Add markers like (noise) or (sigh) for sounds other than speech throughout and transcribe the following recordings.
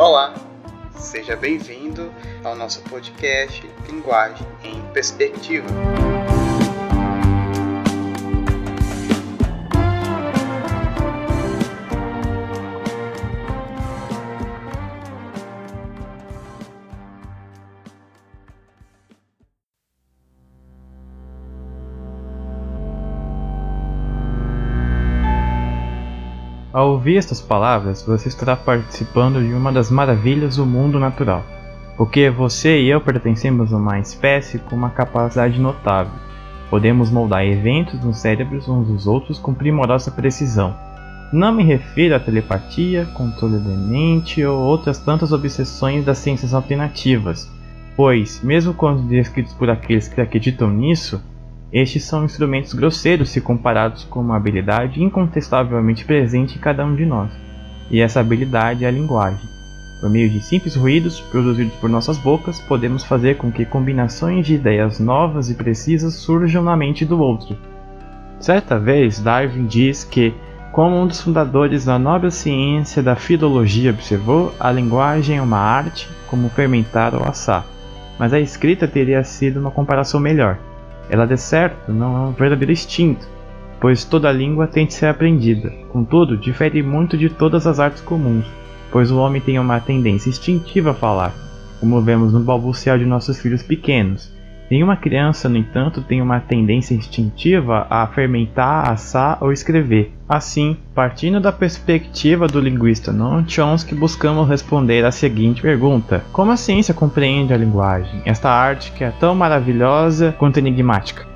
Olá, seja bem-vindo ao nosso podcast Linguagem em Perspectiva. Ao ouvir estas palavras, você estará participando de uma das maravilhas do mundo natural, porque você e eu pertencemos a uma espécie com uma capacidade notável. Podemos moldar eventos nos cérebros uns dos outros com primorosa precisão. Não me refiro à telepatia, controle da mente ou outras tantas obsessões das ciências alternativas, pois, mesmo quando descritos por aqueles que acreditam nisso, estes são instrumentos grosseiros se comparados com uma habilidade incontestavelmente presente em cada um de nós, e essa habilidade é a linguagem. Por meio de simples ruídos produzidos por nossas bocas, podemos fazer com que combinações de ideias novas e precisas surjam na mente do outro. Certa vez, Darwin diz que, como um dos fundadores da nobre ciência da filologia observou, a linguagem é uma arte, como fermentar ou assar, mas a escrita teria sido uma comparação melhor. Ela de certo não é um verdadeiro instinto, pois toda língua tem de ser aprendida. Contudo, difere muito de todas as artes comuns, pois o homem tem uma tendência instintiva a falar, como vemos no balbuciar de nossos filhos pequenos. Nenhuma criança, no entanto, tem uma tendência instintiva a fermentar, assar ou escrever. Assim, partindo da perspectiva do linguista Noam Chomsky, buscamos responder a seguinte pergunta: Como a ciência compreende a linguagem, esta arte que é tão maravilhosa quanto enigmática?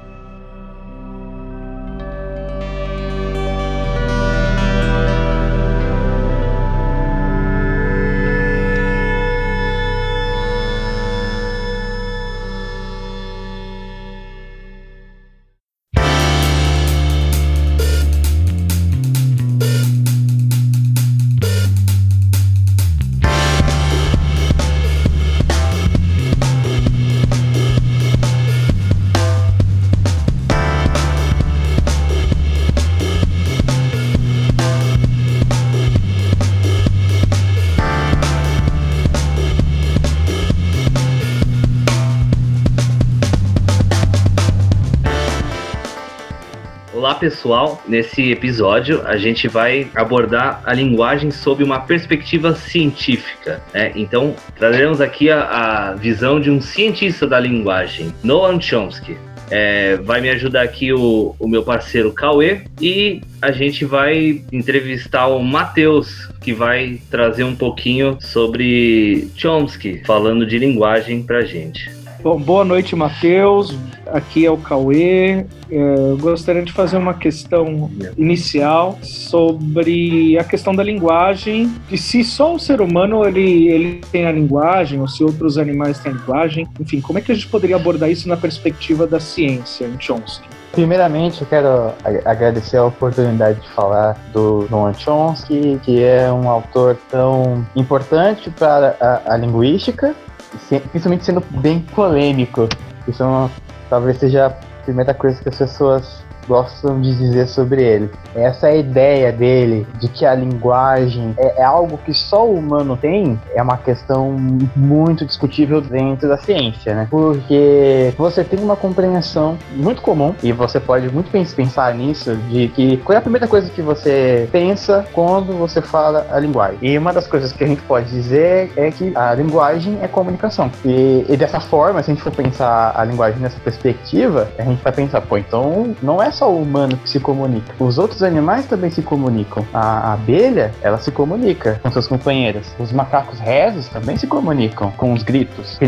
Olá pessoal, nesse episódio a gente vai abordar a linguagem sob uma perspectiva científica. Né? Então traremos aqui a, a, visão de um cientista da linguagem, Noam Chomsky. É, vai me ajudar aqui o, o meu parceiro Cauê e a gente vai entrevistar o Matheus, que vai trazer um pouquinho sobre Chomsky, falando de linguagem pra gente. Bom, boa noite, Matheus. Aqui é o Cauê. É, gostaria de fazer uma questão inicial sobre a questão da linguagem. E se só o ser humano ele, ele tem a linguagem, ou se outros animais têm a linguagem. Enfim, como é que a gente poderia abordar isso na perspectiva da ciência em Chomsky? Primeiramente, eu quero agradecer a oportunidade de falar do Noam Chomsky, que é um autor tão importante para a, a linguística principalmente sendo bem polêmico. Isso é uma, talvez seja a primeira coisa que as pessoas gostam de dizer sobre ele. Essa é ideia dele de que a linguagem é, é, algo que só o humano tem é uma questão muito discutível dentro da ciência, né? Porque você tem uma compreensão muito comum e você pode muito bem pensar nisso de que qual é a primeira coisa que você pensa quando você fala a linguagem. E uma das coisas que a gente pode dizer é que a linguagem é comunicação. E, e dessa forma, se a gente for pensar a linguagem nessa perspectiva, a gente vai pensar, pô, então não é só o humano que se comunica. Os outros animais também se comunicam. A abelha, ela se comunica com seus companheiros. Os macacos rezos também se comunicam com os gritos.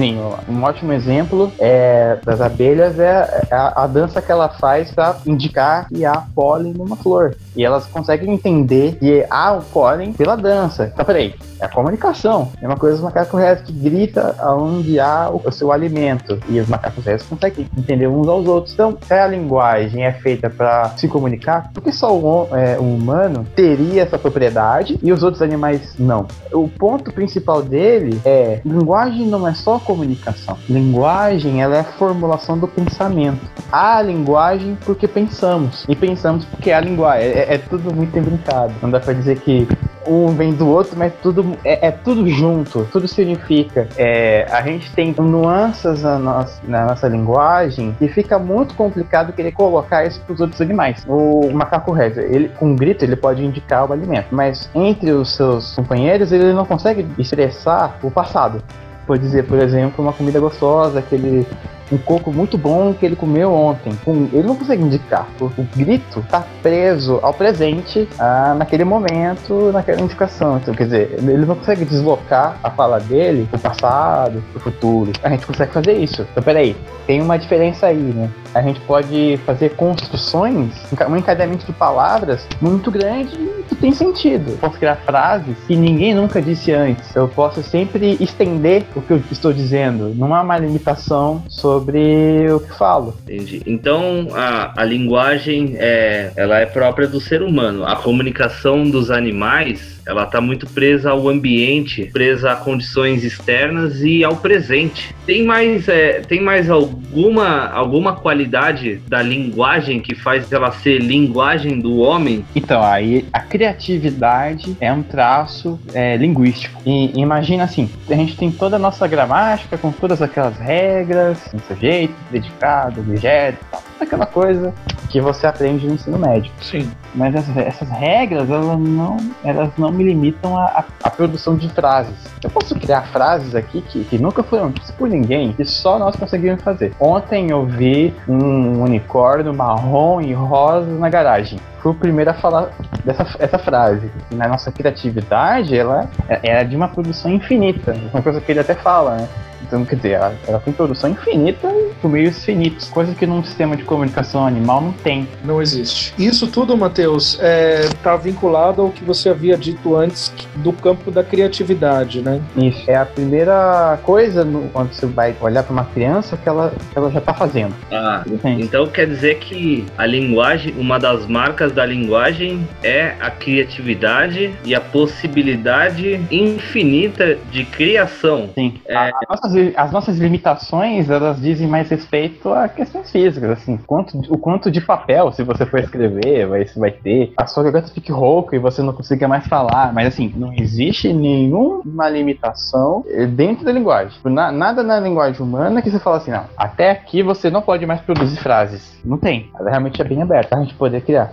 Um ótimo exemplo é, das abelhas é a, a dança que ela faz para indicar que há pólen numa flor. E elas conseguem entender que há o pólen pela dança. Então, peraí, é a comunicação. É uma coisa dos macacos rezos que grita aonde há o, o seu alimento. E os macacos rezos conseguem entender uns aos outros. Então, se a linguagem é feita feita para se comunicar, porque só o, é, o humano teria essa propriedade e os outros animais não? O ponto principal dele é linguagem não é só comunicação. Linguagem ela é a formulação do pensamento. Há linguagem porque pensamos e pensamos porque há linguagem. É, é tudo muito brincado. Não dá para dizer que um vem do outro, mas tudo é, é tudo junto, tudo significa. É, a gente tem nuances na nossa, na nossa linguagem que fica muito complicado querer colocar isso para os outros animais. O macaco rezo, ele com um grito ele pode indicar o alimento, mas entre os seus companheiros ele não consegue expressar o passado. Pode dizer, por exemplo, uma comida gostosa que ele um coco muito bom que ele comeu ontem. ele não consegue indicar. O, o grito está preso ao presente, ah, naquele momento, naquela indicação. Então, quer dizer, ele não consegue deslocar a fala dele pro passado, pro futuro. A gente consegue fazer isso. Então, peraí, tem uma diferença aí, né? A gente pode fazer construções, um encadeamento de palavras muito grande que tem sentido. Posso criar frases que ninguém nunca disse antes. Eu posso sempre estender o que eu estou dizendo. Não há uma limitação sobre o que falo. Entendi. Então a, a linguagem é, ela é própria do ser humano. A comunicação dos animais ela está muito presa ao ambiente, presa a condições externas e ao presente. Tem mais, é, tem mais alguma, alguma qualidade da linguagem que faz ela ser linguagem do homem? Então, aí a criatividade é um traço é, linguístico. E imagina assim, a gente tem toda a nossa gramática com todas aquelas regras, sujeito, dedicado, objeto, tal, aquela coisa que você aprende no ensino médio. Sim. Mas essas, essas regras, elas não, elas não me limitam à, produção de frases. Eu posso criar frases aqui que, que nunca foram ditas por ninguém, que só nós conseguimos fazer. Ontem eu vi um unicórnio marrom e rosa na garagem. Fui o primeiro a falar dessa essa frase. E na nossa criatividade, ela é, é de uma produção infinita. Uma coisa que ele até fala, né? Então, quer dizer, ela, ela tem produção infinita por meios finitos, coisa que num sistema de comunicação animal não tem. Não existe. Isso tudo, Matheus, está é, tá vinculado ao que você havia dito antes do campo da criatividade, né? Isso. É a primeira coisa no, quando você vai olhar para uma criança que ela, que ela já está fazendo. Ah, então quer dizer que a linguagem, uma das marcas da linguagem é a criatividade e a possibilidade infinita de criação. Sim. É... A, a nossas, as nossas limitações, elas dizem mais respeito a questões físicas, assim, quanto, o quanto de papel, se você for escrever, vai, vai ter, a sua garganta fique rouca e você não consiga mais falar, mas assim, não existe nenhuma limitação dentro da linguagem. Na, nada na linguagem humana que você fala assim, não, até aqui você não pode mais produzir frases. Não tem. Ela realmente é bem aberta, a gente poder criar.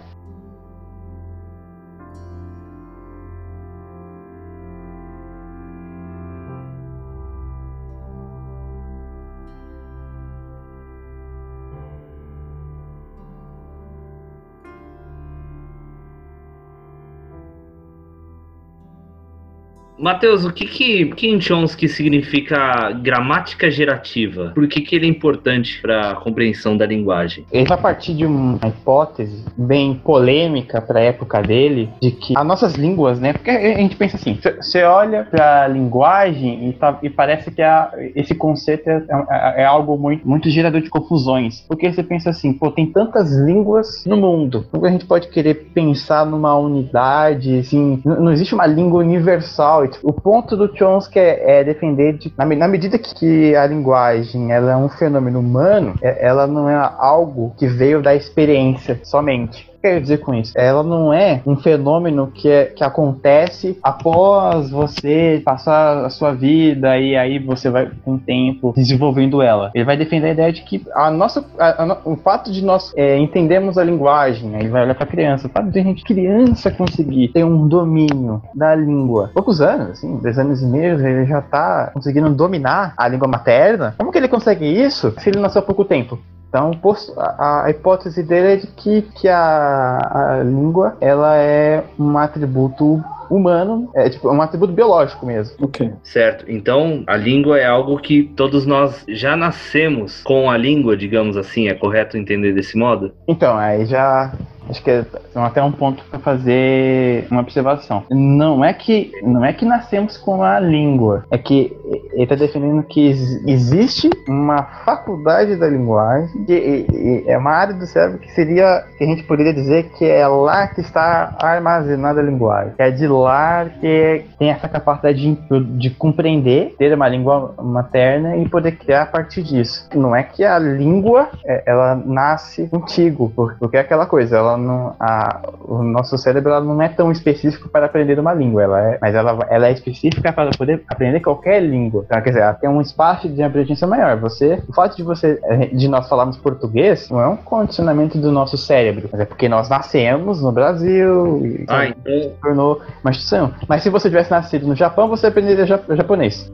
Matheus, o que que, Chomsky significa gramática gerativa? Por que, que ele é importante para a compreensão da linguagem? Ele vai partir de uma hipótese bem polêmica para a época dele, de que as nossas línguas, né? Porque a gente pensa assim, você olha para a linguagem e, tá, e, parece que a, esse conceito é, é, é, algo muito, muito gerador de confusões. Porque você pensa assim, pô, tem tantas línguas no mundo. Como a gente pode querer pensar numa unidade, assim, não existe uma língua universal o ponto do Chomsky é, é defender de, na, na, medida que, a linguagem ela é um fenômeno humano, é, ela não é algo que veio da experiência somente quer dizer com isso? Ela não é um fenômeno que, é, que acontece após você passar a sua vida e aí você vai com o tempo desenvolvendo ela. Ele vai defender a ideia de que a nossa, a, a, o fato de nós é, entendermos a linguagem, aí vai olhar para a criança, o fato de a gente criança conseguir ter um domínio da língua, poucos anos, assim, dois anos e meio, ele já está conseguindo dominar a língua materna. Como que ele consegue isso se ele nasceu há pouco tempo? Então, a, a, hipótese dele é de que, que a, a língua ela é um atributo humano, é tipo um atributo biológico mesmo. Ok. Certo. Então, a língua é algo que todos nós já nascemos com a língua, digamos assim. É correto entender desse modo? Então, aí já acho que é até um ponto para fazer uma observação. Não é que não é que nascemos com a língua, é que ele está definindo que existe uma faculdade da linguagem, que é uma área do cérebro que seria que a gente poderia dizer que é lá que está armazenada a linguagem, é de lá que tem essa capacidade de, de compreender, ter uma língua materna e poder criar a partir disso. Não é que a língua é, ela nasce contigo, porque é aquela coisa, ela ela não, a, o nosso cérebro não é tão específico para aprender uma língua, ela é, mas ela, ela é específica para poder aprender qualquer língua. Então, quer dizer, ela tem um espaço de abrangência maior. Você, o fato de você, de nós falarmos português, não é um condicionamento do nosso cérebro, mas é porque nós nascemos no Brasil e ah, então... tornou uma instituição. Mas se você tivesse nascido no Japão, você aprenderia japonês.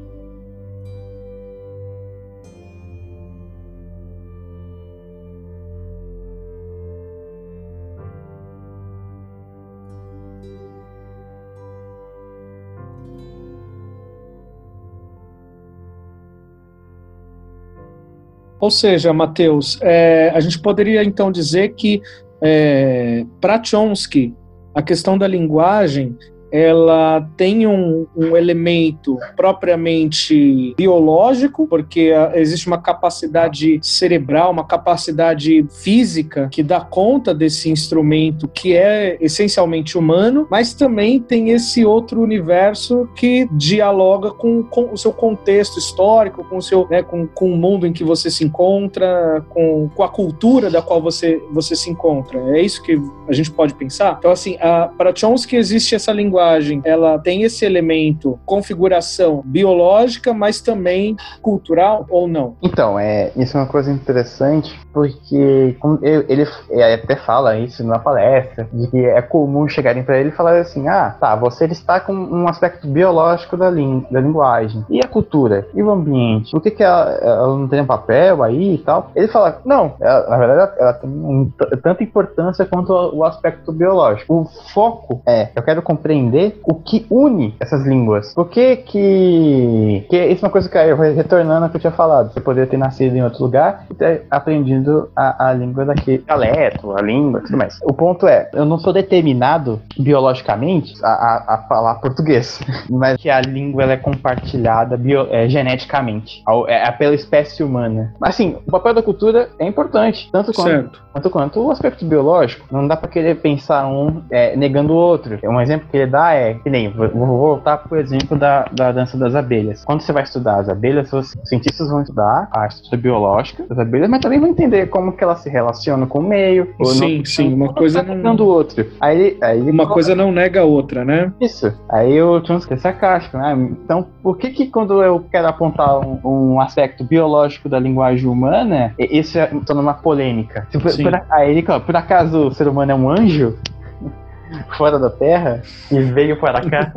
Ou seja, Matheus, é, a gente poderia então dizer que é, para Chomsky a questão da linguagem ela tem um, um, elemento propriamente biológico, porque existe uma capacidade cerebral, uma capacidade física que dá conta desse instrumento que é essencialmente humano, mas também tem esse outro universo que dialoga com, com o seu contexto histórico, com o seu, né, com, com o mundo em que você se encontra, com, com a cultura da qual você, você se encontra. É isso que a gente pode pensar. Então, assim, para Chomsky existe essa linguagem linguagem ela tem esse elemento configuração biológica, mas também cultural ou não? Então, é, isso é uma coisa interessante porque ele, ele até fala isso na palestra, de que é comum chegarem para ele e falar assim: ah, tá, você está com um aspecto biológico da, da linguagem. E a cultura? E o ambiente? Por que, que ela, ela não tem um papel aí e tal? Ele fala: não, ela, na verdade ela, tem um, tanta importância quanto o aspecto biológico. O foco é: eu quero compreender o que une essas línguas. Por que que... que isso é uma coisa que eu retornando ao que eu tinha falado. Você poderia ter nascido em outro lugar e ter aprendido a, a língua daquele dialeto, a língua tudo mais. O ponto é, eu não sou determinado biologicamente a, a, a falar português, (laughs) mas que a língua ela é compartilhada bio, é, geneticamente, é, é pela espécie humana. Assim, o papel da cultura é importante, tanto quanto, quanto, quanto o aspecto biológico. Não dá para querer pensar um é, negando o outro. Um exemplo que ele dá é, que nem, vou voltar pro exemplo da, da dança das abelhas. Quando você vai estudar as abelhas, os cientistas vão estudar a estrutura biológica das abelhas, mas também vão entender como que elas se relacionam com o meio. Sim, sim, uma coisa tá não... do outro. Aí, aí uma coisa não nega a outra, né? Isso. Aí eu tinha essa sarcástico, né? Então, por que que quando eu quero apontar um, um aspecto biológico da linguagem humana, isso é torna uma polêmica? Se por, por, aí, por acaso o ser humano é um anjo? (laughs) fora da Terra e veio para cá?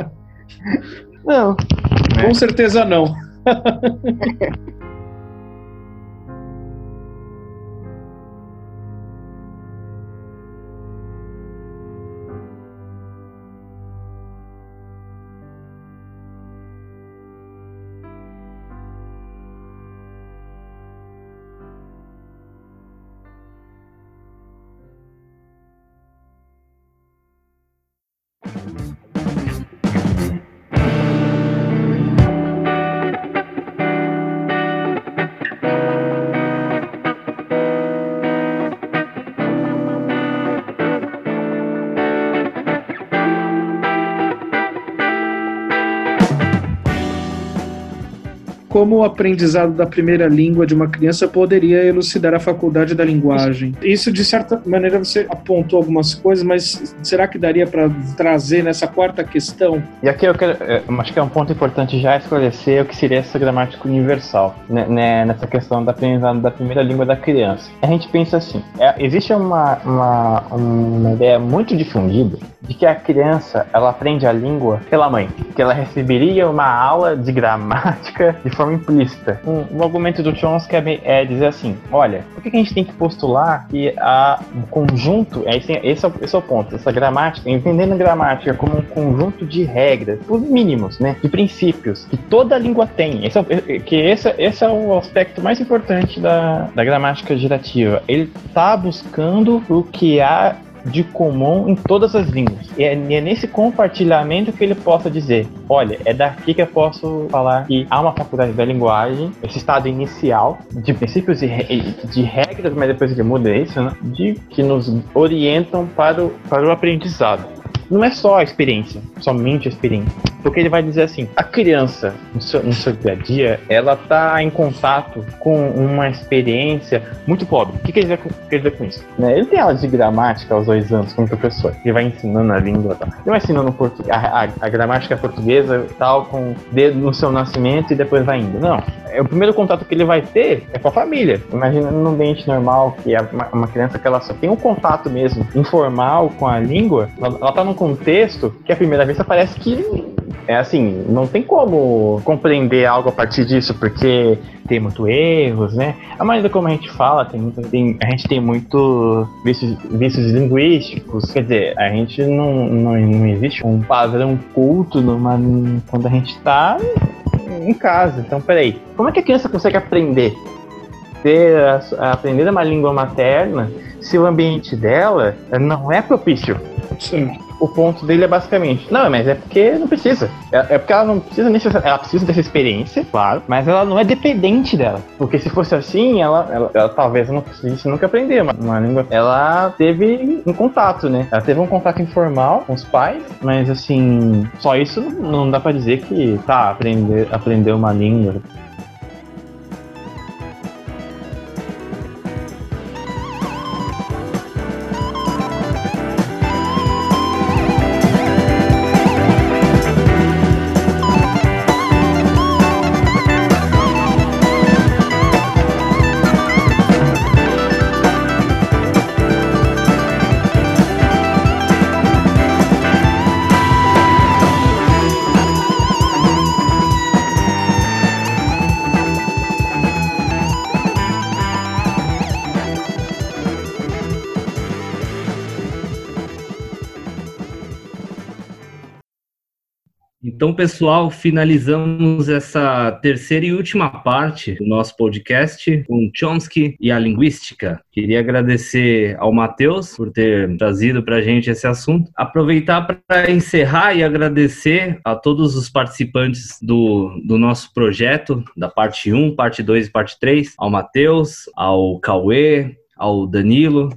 (laughs) não. Com certeza não. (laughs) como o aprendizado da primeira língua de uma criança poderia elucidar a faculdade da linguagem. Isso, de certa maneira, você apontou algumas coisas, mas será que daria para trazer nessa quarta questão? E aqui eu quero, eu é, acho que é um ponto importante já esclarecer o que seria essa gramática universal, né, né, nessa questão da aprendizado da primeira língua da criança. A gente pensa assim, é, existe uma, uma, uma ideia muito difundida de que a criança ela aprende a língua pela mãe, que ela receberia uma aula de gramática de forma implícita. Um, um argumento do Chomsky é, é, dizer assim: olha, por que, a gente tem que postular que a, um conjunto, é, esse, esse, é, esse é o ponto, essa gramática, entendendo a gramática como um conjunto de regras, por mínimos, né, de princípios, que toda língua tem. Esse é, que esse, esse é o aspecto mais importante da, da gramática gerativa. Ele está buscando o que há de comum em todas as línguas. E é, é, nesse compartilhamento que ele possa dizer: olha, é daqui que eu posso falar que há uma faculdade da linguagem, esse estado inicial de princípios e de regras, mas depois ele muda isso, né? De que nos orientam para o, para o aprendizado. Não é só a experiência, somente a experiência. Porque ele vai dizer assim: a criança, no seu, no seu dia a dia, ela tá em contato com uma experiência muito pobre. O que, que ele quer dizer com isso? Né? Ele tem aula de gramática aos dois anos como professor. Ele vai ensinando a língua tal. Ele vai ensinando a, a, a gramática portuguesa tal, com dedo no seu nascimento e depois vai indo. Não. É, o primeiro contato que ele vai ter é com a família. Imagina num ambiente normal, que é uma, uma criança que ela só tem um contato mesmo informal com a língua, ela, ela tá num contexto que a primeira vez parece que é assim, não tem como compreender algo a partir disso, porque tem muito erros, né? A maneira como a gente fala, tem muito, tem, a gente tem muito vícios, vícios linguísticos, quer dizer, a gente não, não, não existe um padrão culto numa, quando a gente está em casa. Então, peraí, como é que a criança consegue aprender? Ter, aprender uma língua materna se o ambiente dela não é propício? Sim o ponto dele é basicamente, não, mas é porque não precisa. É, é porque ela não precisa necessariamente, ela precisa dessa experiência, claro, mas ela não é dependente dela. Porque se fosse assim, ela, ela, ela talvez não conseguisse nunca aprender uma, uma, língua. Ela teve um contato, né? Ela teve um contato informal com os pais, mas assim, só isso não dá para dizer que, tá, aprender, aprender uma língua. Então, pessoal, finalizamos essa terceira e última parte do nosso podcast com Chomsky e a linguística. Queria agradecer ao Matheus por ter trazido para a gente esse assunto. Aproveitar para encerrar e agradecer a todos os participantes do, do nosso projeto, da parte 1, parte 2 e parte 3, ao Matheus, ao Cauê, ao Danilo,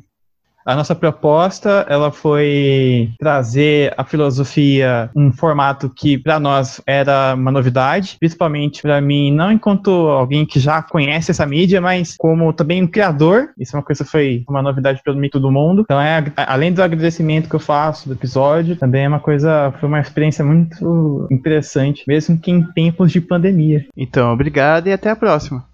a nossa proposta, ela foi trazer a filosofia um formato que para nós era uma novidade, principalmente para mim, não enquanto alguém que já conhece essa mídia, mas como também um criador. Isso é uma coisa que foi uma novidade para mim todo mundo. Então é além do agradecimento que eu faço do episódio, também é uma coisa, foi uma experiência muito interessante, mesmo que em tempos de pandemia. Então, obrigado e até a próxima.